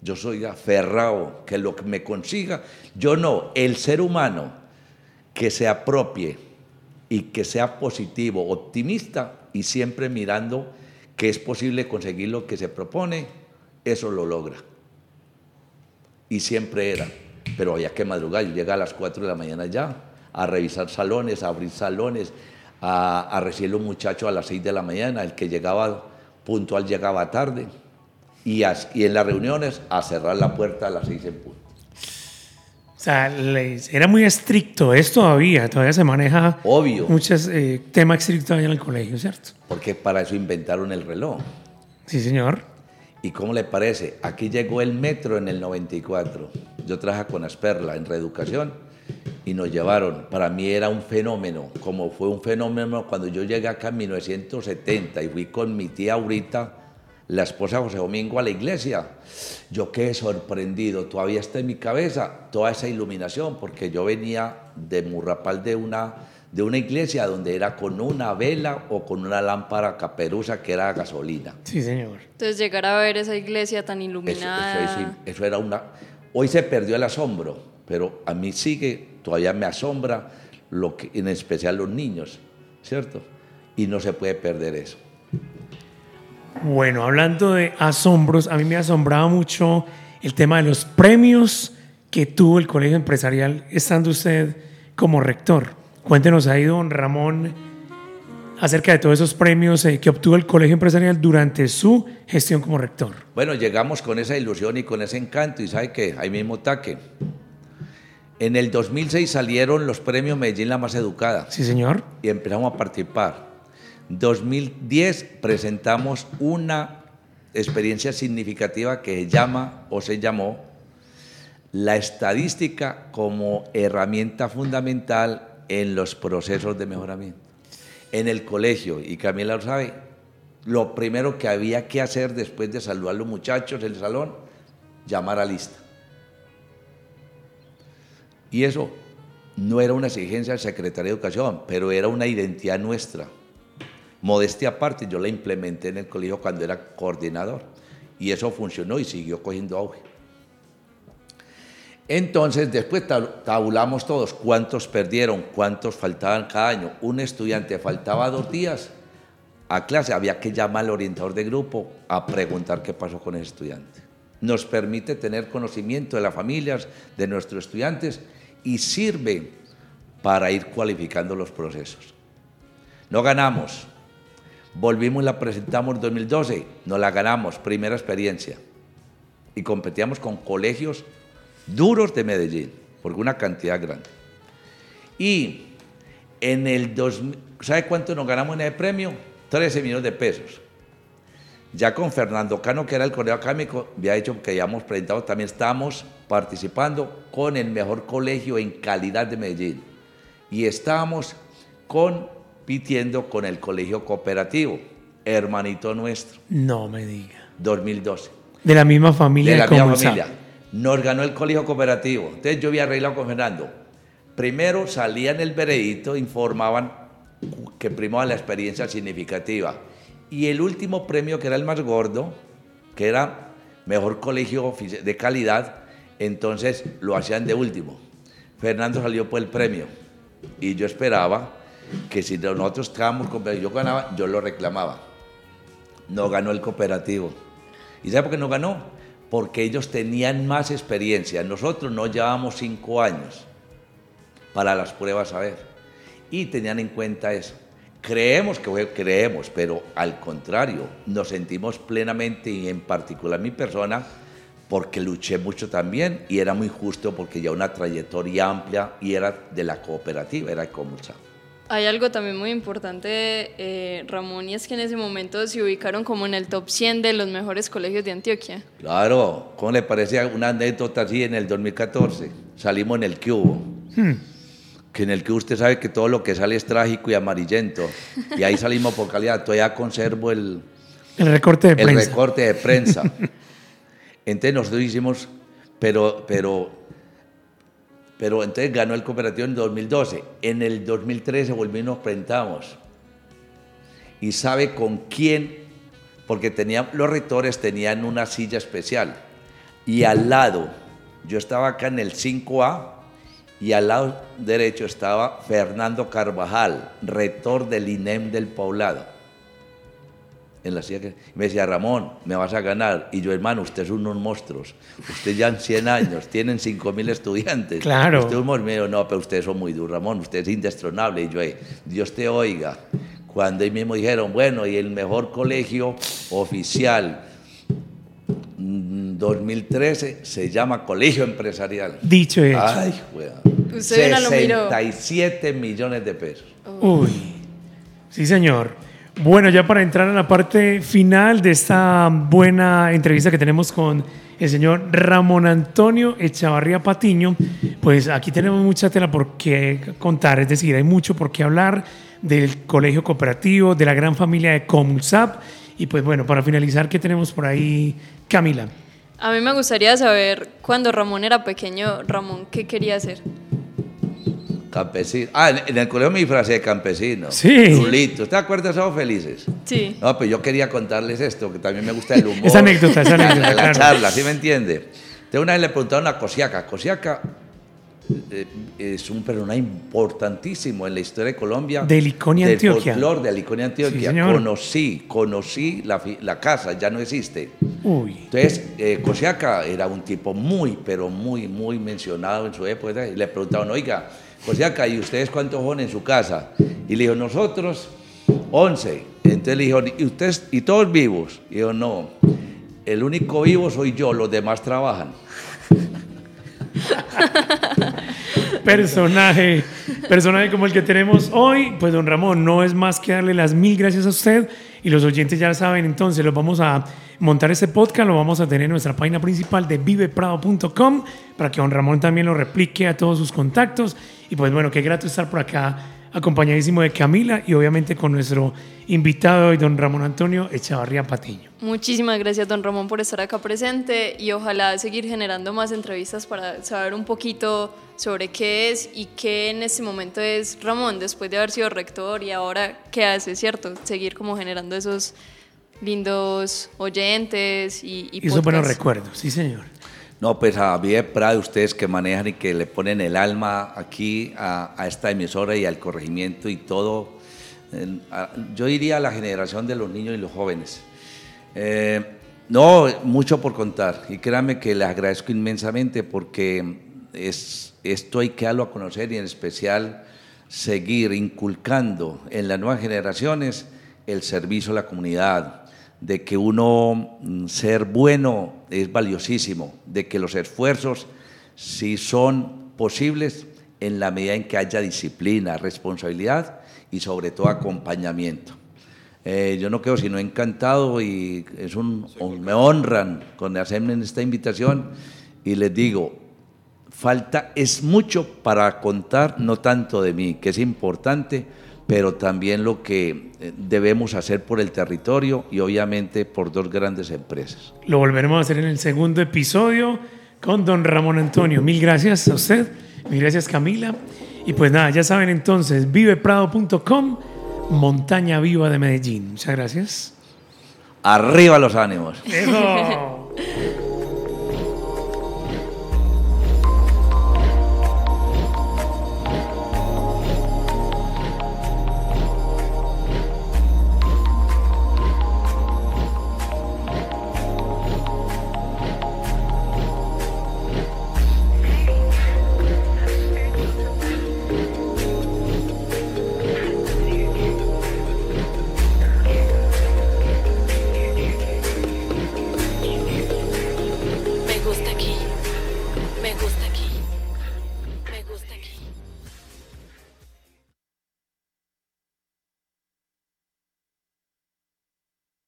Yo soy aferrado que lo que me consiga, yo no, el ser humano que se apropie y que sea positivo, optimista y siempre mirando que es posible conseguir lo que se propone, eso lo logra. Y siempre era. Pero había que madrugar. Yo llegaba a las 4 de la mañana ya a revisar salones, a abrir salones, a, a recibir a los muchachos a las 6 de la mañana. El que llegaba puntual llegaba tarde. Y, as- y en las reuniones a cerrar la puerta a las 6 en punto. O sea, era muy estricto, es todavía, todavía se maneja Obvio. muchos eh, temas estrictos allá en el colegio, ¿cierto? Porque para eso inventaron el reloj. Sí, señor. ¿Y cómo le parece? Aquí llegó el metro en el 94. Yo trabajé con Asperla en reeducación y nos llevaron. Para mí era un fenómeno, como fue un fenómeno cuando yo llegué acá en 1970 y fui con mi tía Aurita, la esposa de José Domingo, a la iglesia. Yo quedé sorprendido, todavía está en mi cabeza toda esa iluminación, porque yo venía de Murrapal de una, de una iglesia donde era con una vela o con una lámpara caperuza que era gasolina. Sí, señor. Entonces llegar a ver esa iglesia tan Eso, iluminada. eso- eso- eso era una... Hoy se perdió el asombro, pero a mí sigue, todavía me asombra, lo que, en especial los niños, ¿cierto? Y no se puede perder eso. Bueno, hablando de asombros, a mí me asombraba mucho el tema de los premios que tuvo el colegio empresarial estando usted como rector. Cuéntenos ahí, don Ramón, acerca de todos esos premios eh, que obtuvo el colegio empresarial durante su gestión como rector. Bueno, llegamos con esa ilusión y con ese encanto y ¿sabe qué? Ahí mismo taque. En el 2006 salieron los premios Medellín la más educada Sí, señor. y empezamos a participar. 2010 presentamos una experiencia significativa que se llama o se llamó la estadística como herramienta fundamental en los procesos de mejoramiento. En el colegio, y Camila lo sabe, lo primero que había que hacer después de saludar a los muchachos en el salón, llamar a lista. Y eso no era una exigencia del secretario de Educación, pero era una identidad nuestra. Modestia aparte, yo la implementé en el colegio cuando era coordinador. Y eso funcionó y siguió cogiendo auge. Entonces, después tab- tabulamos todos cuántos perdieron, cuántos faltaban cada año. Un estudiante faltaba dos días a clase, había que llamar al orientador de grupo a preguntar qué pasó con ese estudiante. Nos permite tener conocimiento de las familias, de nuestros estudiantes y sirve para ir cualificando los procesos. No ganamos. Volvimos y la presentamos en 2012. No la ganamos. Primera experiencia. Y competíamos con colegios duros de Medellín, porque una cantidad grande. Y en el 2000, ¿sabe cuánto nos ganamos en ese premio? 13 millones de pesos. Ya con Fernando Cano, que era el colegio académico, había dicho que habíamos presentado, también estábamos participando con el mejor colegio en calidad de Medellín. Y estábamos compitiendo con el colegio cooperativo, hermanito nuestro, No me diga. 2012 De la misma familia. de la misma sabe. familia. Nos ganó el colegio cooperativo. Entonces yo había arreglado con Fernando. Primero salía en el veredito, informaban que primaba la experiencia significativa. Y el último premio, que era el más gordo, que era mejor colegio de calidad, entonces lo hacían de último. Fernando salió por el premio. Y yo esperaba que si nosotros estábamos yo ganaba, yo lo reclamaba. No ganó el cooperativo. ¿Y sabe por qué no ganó? Porque ellos tenían más experiencia. Nosotros no llevábamos cinco años para las pruebas a ver. Y tenían en cuenta eso. Creemos que fue- creemos, pero al contrario, nos sentimos plenamente y en particular mi persona porque luché mucho también y era muy justo porque ya una trayectoria amplia y era de la cooperativa, era de Comulsa. Hay algo también muy importante, eh, Ramón, y es que en ese momento se ubicaron como en el top 100 de los mejores colegios de Antioquia. Claro, ¿cómo le parece una anécdota así en el 2014? Salimos en el cubo. Que en el que usted sabe que todo lo que sale es trágico y amarillento. Y ahí salimos por calidad. Todavía conservo el, El recorte de el prensa. recorte de prensa. Entonces nosotros hicimos, pero, pero, pero entonces ganó el cooperativo en 2012. En el 2013 volvimos nos presentamos. ¿Y sabe con quién? Porque los rectores tenían una silla especial. Y al lado, yo estaba acá en el 5A, y al lado derecho estaba Fernando Carvajal, rector del INEM del Poblado. En la silla que... Me decía, Ramón, me vas a ganar. Y yo, hermano, ustedes son unos monstruos. Ustedes ya en 100 años, tienen 5.000 estudiantes. Claro. Usted es un monstruo. no, pero ustedes son muy duros, Ramón, usted es indestronable. Y yo, "Eh, Dios te oiga. Cuando ahí mismo dijeron, bueno, y el mejor colegio oficial mm, 2013 se llama Colegio Empresarial. Dicho hecho. Ay, weón. Usted bien lo miró. 67 millones de pesos. Uy, sí señor. Bueno, ya para entrar a la parte final de esta buena entrevista que tenemos con el señor Ramón Antonio Echavarría Patiño, pues aquí tenemos mucha tela por qué contar, es decir, hay mucho por qué hablar del colegio cooperativo, de la gran familia de Comsap, y pues bueno, para finalizar, ¿qué tenemos por ahí, Camila? A mí me gustaría saber, cuando Ramón era pequeño, Ramón, ¿qué quería hacer? Campesino. Ah, en, en el colegio me disfracé de campesino. Sí. Rulito. ¿Te acuerdas de Somos Felices? Sí. No, pues yo quería contarles esto, que también me gusta el humor. Esa anécdota, esa La- anécdota, La, claro. charla, ¿sí me entiende? Entonces una vez le preguntaron a Cosiaca. Cosiaca eh, es un personaje importantísimo en la historia de Colombia. De Liconia, del Antioquia. folclor de Liconia, Antioquia. señor. conocí, conocí la, la casa, ya no existe. Uy, Entonces, eh, Cosiaca era un tipo muy, pero muy, muy mencionado en su época. Y le preguntaban, oiga, Cosiaca, ¿y ustedes cuántos son en su casa? Y le dijo, nosotros, 11. Entonces le dijo, ¿y ustedes, y todos vivos? Y dijo, no, el único vivo soy yo, los demás trabajan. personaje, personaje como el que tenemos hoy, pues don Ramón, no es más que darle las mil gracias a usted y los oyentes ya saben, entonces los vamos a montar este podcast, lo vamos a tener en nuestra página principal de viveprado.com para que don Ramón también lo replique a todos sus contactos y pues bueno, qué grato estar por acá acompañadísimo de Camila y obviamente con nuestro invitado hoy, don Ramón Antonio Echavarría Patiño. Muchísimas gracias, don Ramón, por estar acá presente y ojalá seguir generando más entrevistas para saber un poquito sobre qué es y qué en este momento es Ramón, después de haber sido rector y ahora qué hace, ¿cierto? Seguir como generando esos lindos oyentes y, y Y esos buenos recuerdos, sí señor. No, pues a Vive Prado, ustedes que manejan y que le ponen el alma aquí a, a esta emisora y al corregimiento y todo, eh, a- yo diría a la generación de los niños y los jóvenes. Eh, no, mucho por contar y créanme que les agradezco inmensamente porque es, esto hay que darlo a conocer y en especial seguir inculcando en las nuevas generaciones el servicio a la comunidad, de que uno mm, ser bueno es valiosísimo, de que los esfuerzos sí son posibles en la medida en que haya disciplina, responsabilidad y sobre todo acompañamiento. Eh, yo no quedo sino encantado y es un, me honran con hacerme esta invitación y les digo, falta es mucho para contar, no tanto de mí, que es importante, pero también lo que eh, debemos hacer por el territorio y obviamente por dos grandes empresas. Lo volveremos a hacer en el segundo episodio con don Ramón Antonio. Mil gracias a usted, mil gracias Camila. Y pues nada, ya saben entonces, viveprado.com, Montaña Viva de Medellín. Muchas gracias. Arriba los ánimos. Eso.